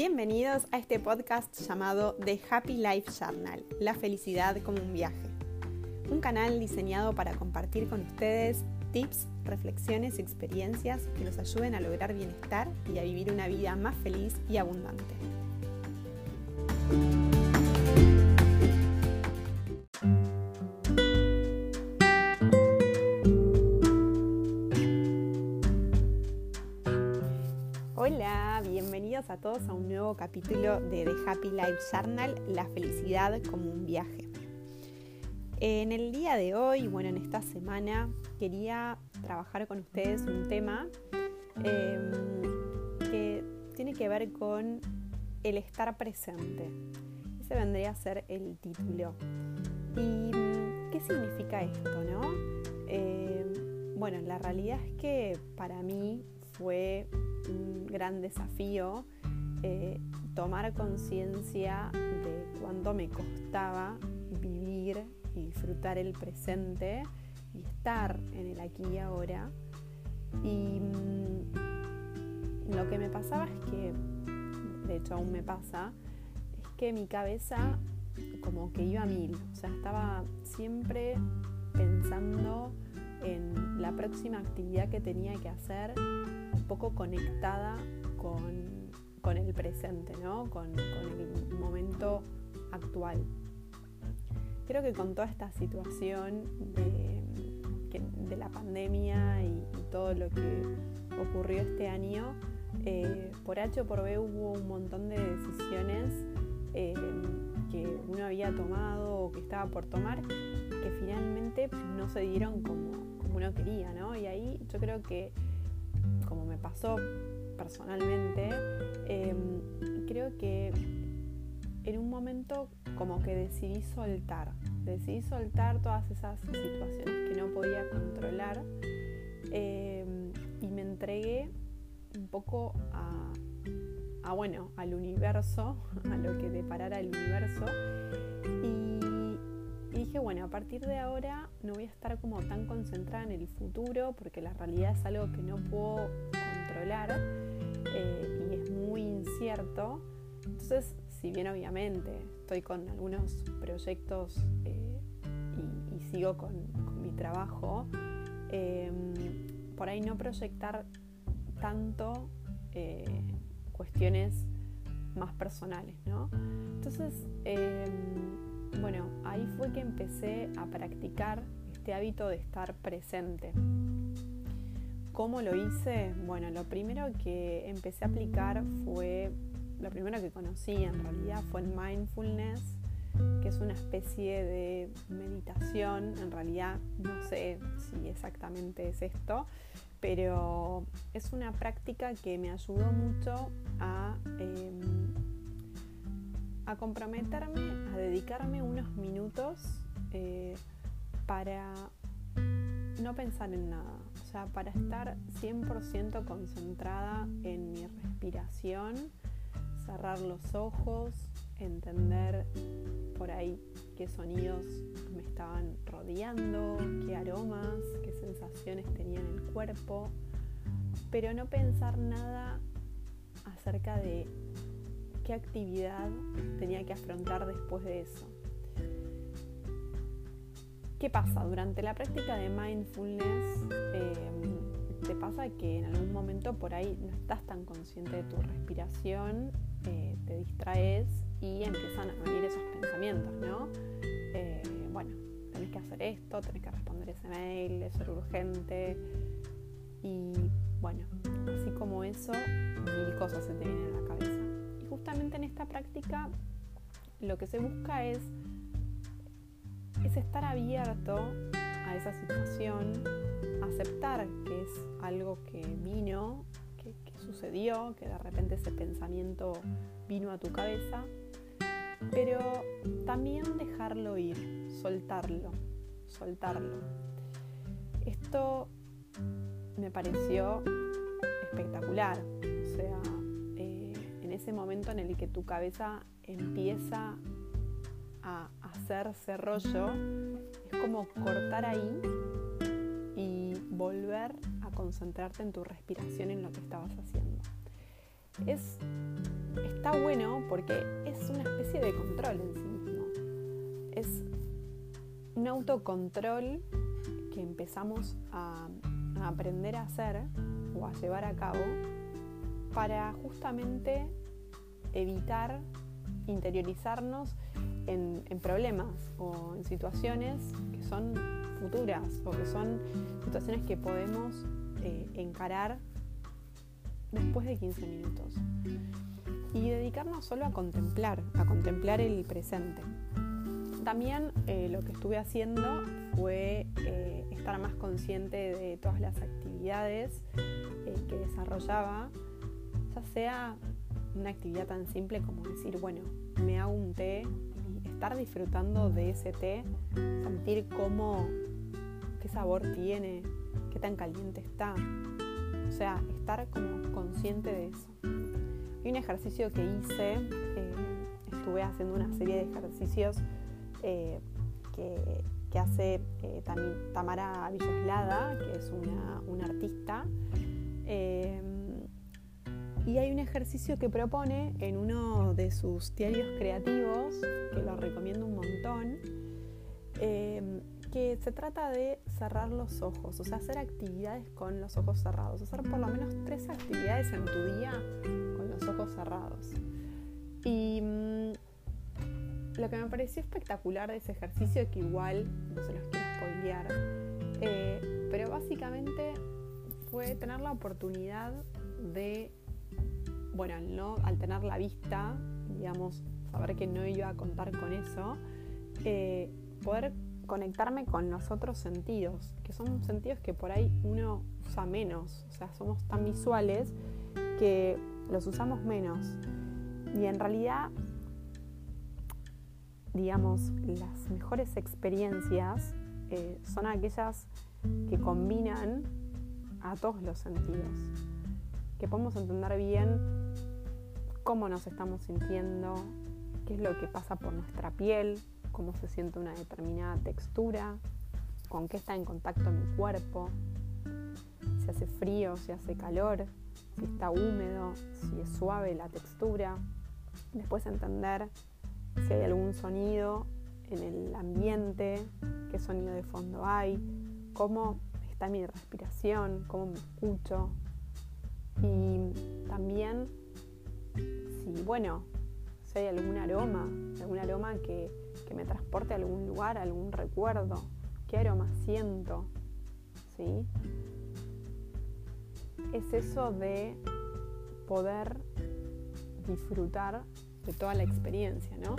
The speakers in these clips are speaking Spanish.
Bienvenidos a este podcast llamado The Happy Life Journal, la felicidad como un viaje. Un canal diseñado para compartir con ustedes tips, reflexiones y experiencias que los ayuden a lograr bienestar y a vivir una vida más feliz y abundante. Todos a un nuevo capítulo de The Happy Life Journal, la felicidad como un viaje. En el día de hoy, bueno, en esta semana, quería trabajar con ustedes un tema em, que tiene que ver con el estar presente. Ese vendría a ser el título. ¿Y qué significa esto, no? Em, bueno, la realidad es que para mí fue un gran desafío eh, tomar conciencia de cuánto me costaba vivir y disfrutar el presente y estar en el aquí y ahora. Y mm, lo que me pasaba es que, de hecho aún me pasa, es que mi cabeza como que iba a mil, o sea, estaba siempre pensando en la próxima actividad que tenía que hacer poco conectada con, el presente, ¿no? con, el momento actual. Creo que con toda esta situación de, la pandemia y, todo lo que ocurrió este año, eh, por H o por B hubo un montón de decisiones eh, que uno había tomado o que estaba por tomar que finalmente no se dieron como, como uno quería, ¿no? Y ahí yo creo que como me pasó personalmente, em, creo que en un momento como que decidí soltar, decidí soltar todas esas situaciones que no podía controlar em, y me entregué un poco a, a, bueno, al universo, a lo que deparara el universo y dije, bueno, a partir de ahora no voy a estar como tan concentrada en el futuro porque la realidad es algo que no puedo eh, y es muy incierto. Entonces, si bien obviamente estoy con algunos proyectos eh, y, sigo con, mi trabajo, em, por ahí no proyectar tanto eh, cuestiones más personales, ¿no? Entonces, em, bueno, ahí fue que empecé a practicar este hábito de estar presente. ¿Cómo lo hice? Bueno, lo primero que empecé a aplicar fue, lo primero que conocí en realidad fue el mindfulness, que es una especie de meditación. En realidad no sé si exactamente es esto, pero es una práctica que me ayudó mucho a... Em, comprometerme a dedicarme unos minutos eh, para no pensar en nada, sea, para estar 100% concentrada en mi respiración, cerrar los ojos, entender por ahí qué sonidos me estaban rodeando, qué aromas, qué sensaciones tenía en el cuerpo, pero no pensar nada acerca de qué actividad tenía que afrontar después de eso. ¿Qué pasa? Durante la práctica de mindfulness em, te pasa que en algún momento por ahí no estás tan consciente de tu respiración, eh, te distraes y empiezan a venir esos pensamientos, ¿no? Eh, bueno, tenés que hacer esto, tenés que responder ese mail, es urgente. Y bueno, así como eso, mil cosas se te vienen a la cabeza justamente en esta práctica lo que se busca es, es estar abierto a esa situación, aceptar que es algo que vino, que, sucedió, que de repente ese pensamiento vino a tu cabeza, pero también dejarlo ir, soltarlo, soltarlo. Esto me pareció espectacular, o sea, ese momento en el que tu cabeza empieza a hacerse rollo, es como cortar ahí y volver a concentrarte en tu respiración, en lo que estabas haciendo. Es está bueno porque es una especie de control en sí mismo. Es un autocontrol que empezamos a, aprender a hacer o a llevar a cabo para justamente evitar interiorizarnos en, problemas o en situaciones que son futuras o que son situaciones que podemos eh, encarar después de 15 minutos. Y dedicarnos solo a contemplar, a contemplar el presente. También eh, lo que estuve haciendo fue eh, estar más consciente de todas las actividades que desarrollaba, ya sea una actividad tan simple como decir, bueno, me hago un té estar disfrutando de ese té, sentir cómo, qué sabor tiene, qué tan caliente está. O sea, estar como consciente de eso. Hay un ejercicio que hice, eh, estuve haciendo una serie de ejercicios eh, que, hace eh, Tamara Villoslada, que es una, una artista. Y hay un ejercicio que propone en uno de sus diarios creativos, que lo recomiendo un montón, em, que se trata de cerrar los ojos, o sea, hacer actividades con los ojos cerrados, hacer por lo menos tres actividades en tu día con los ojos cerrados. Y mm, lo que me pareció espectacular de ese ejercicio, que igual no se los quiero spoilear, eh, pero básicamente fue tener la oportunidad de bueno, al, no, al tener la vista, digamos, saber que no iba a contar con eso, eh, poder conectarme con los otros sentidos, que son sentidos que por ahí uno usa menos, o sea, somos tan visuales que los usamos menos. Y en realidad, digamos, las mejores experiencias eh, son aquellas que combinan a todos los sentidos, que podemos entender bien cómo nos estamos sintiendo, qué es lo que pasa por nuestra piel, cómo se siente una determinada textura, con qué está en contacto mi cuerpo, si hace frío, si hace calor, si está húmedo, si es suave la textura. Después entender si hay algún sonido en el ambiente, qué sonido de fondo hay, cómo está mi respiración, cómo me escucho. Y también bueno, si hay algún aroma, algún aroma que, me transporte a algún lugar, a algún recuerdo, qué aroma siento, ¿sí? Es eso de poder disfrutar de toda la experiencia, ¿no?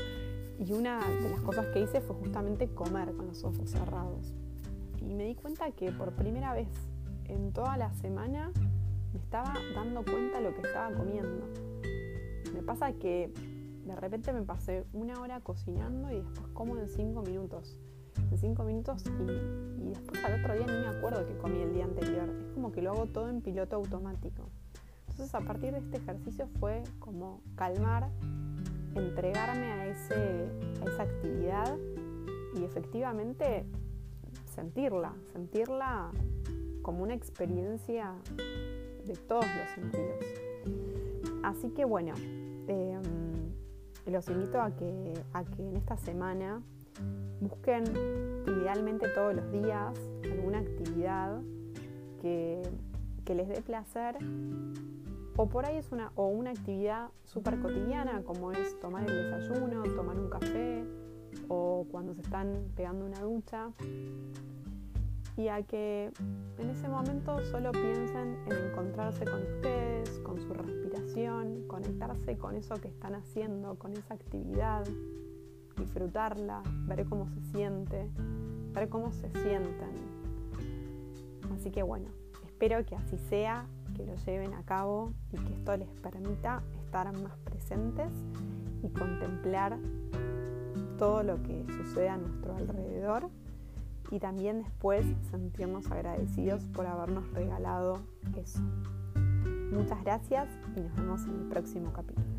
Y una de las cosas que hice fue justamente comer con los ojos cerrados. Y me di cuenta que por primera vez en toda la semana me estaba dando cuenta de lo que estaba comiendo. Pasa que de repente me pasé una hora cocinando y después como en cinco minutos. En cinco minutos y, después al otro día ni me acuerdo que comí el día anterior. Es como que lo hago todo en piloto automático. Entonces a partir de este ejercicio fue como calmar, entregarme a, ese, a esa actividad y efectivamente sentirla, sentirla como una experiencia de todos los sentidos. Así que bueno, Em, los invito a que, a que en esta semana busquen idealmente todos los días alguna actividad que, les dé placer. O por ahí es una, o una actividad súper cotidiana como es tomar el desayuno, tomar un café o cuando se están pegando una ducha y a que en ese momento solo piensen en encontrarse con ustedes, con su respiración, conectarse con eso que están haciendo, con esa actividad, disfrutarla, ver cómo se siente, ver cómo se sienten. Así que bueno, espero que así sea, que lo lleven a cabo y que esto les permita estar más presentes y contemplar todo lo que sucede a nuestro alrededor y también después sentirnos agradecidos por habernos regalado eso. Muchas gracias y nos vemos en el próximo capítulo.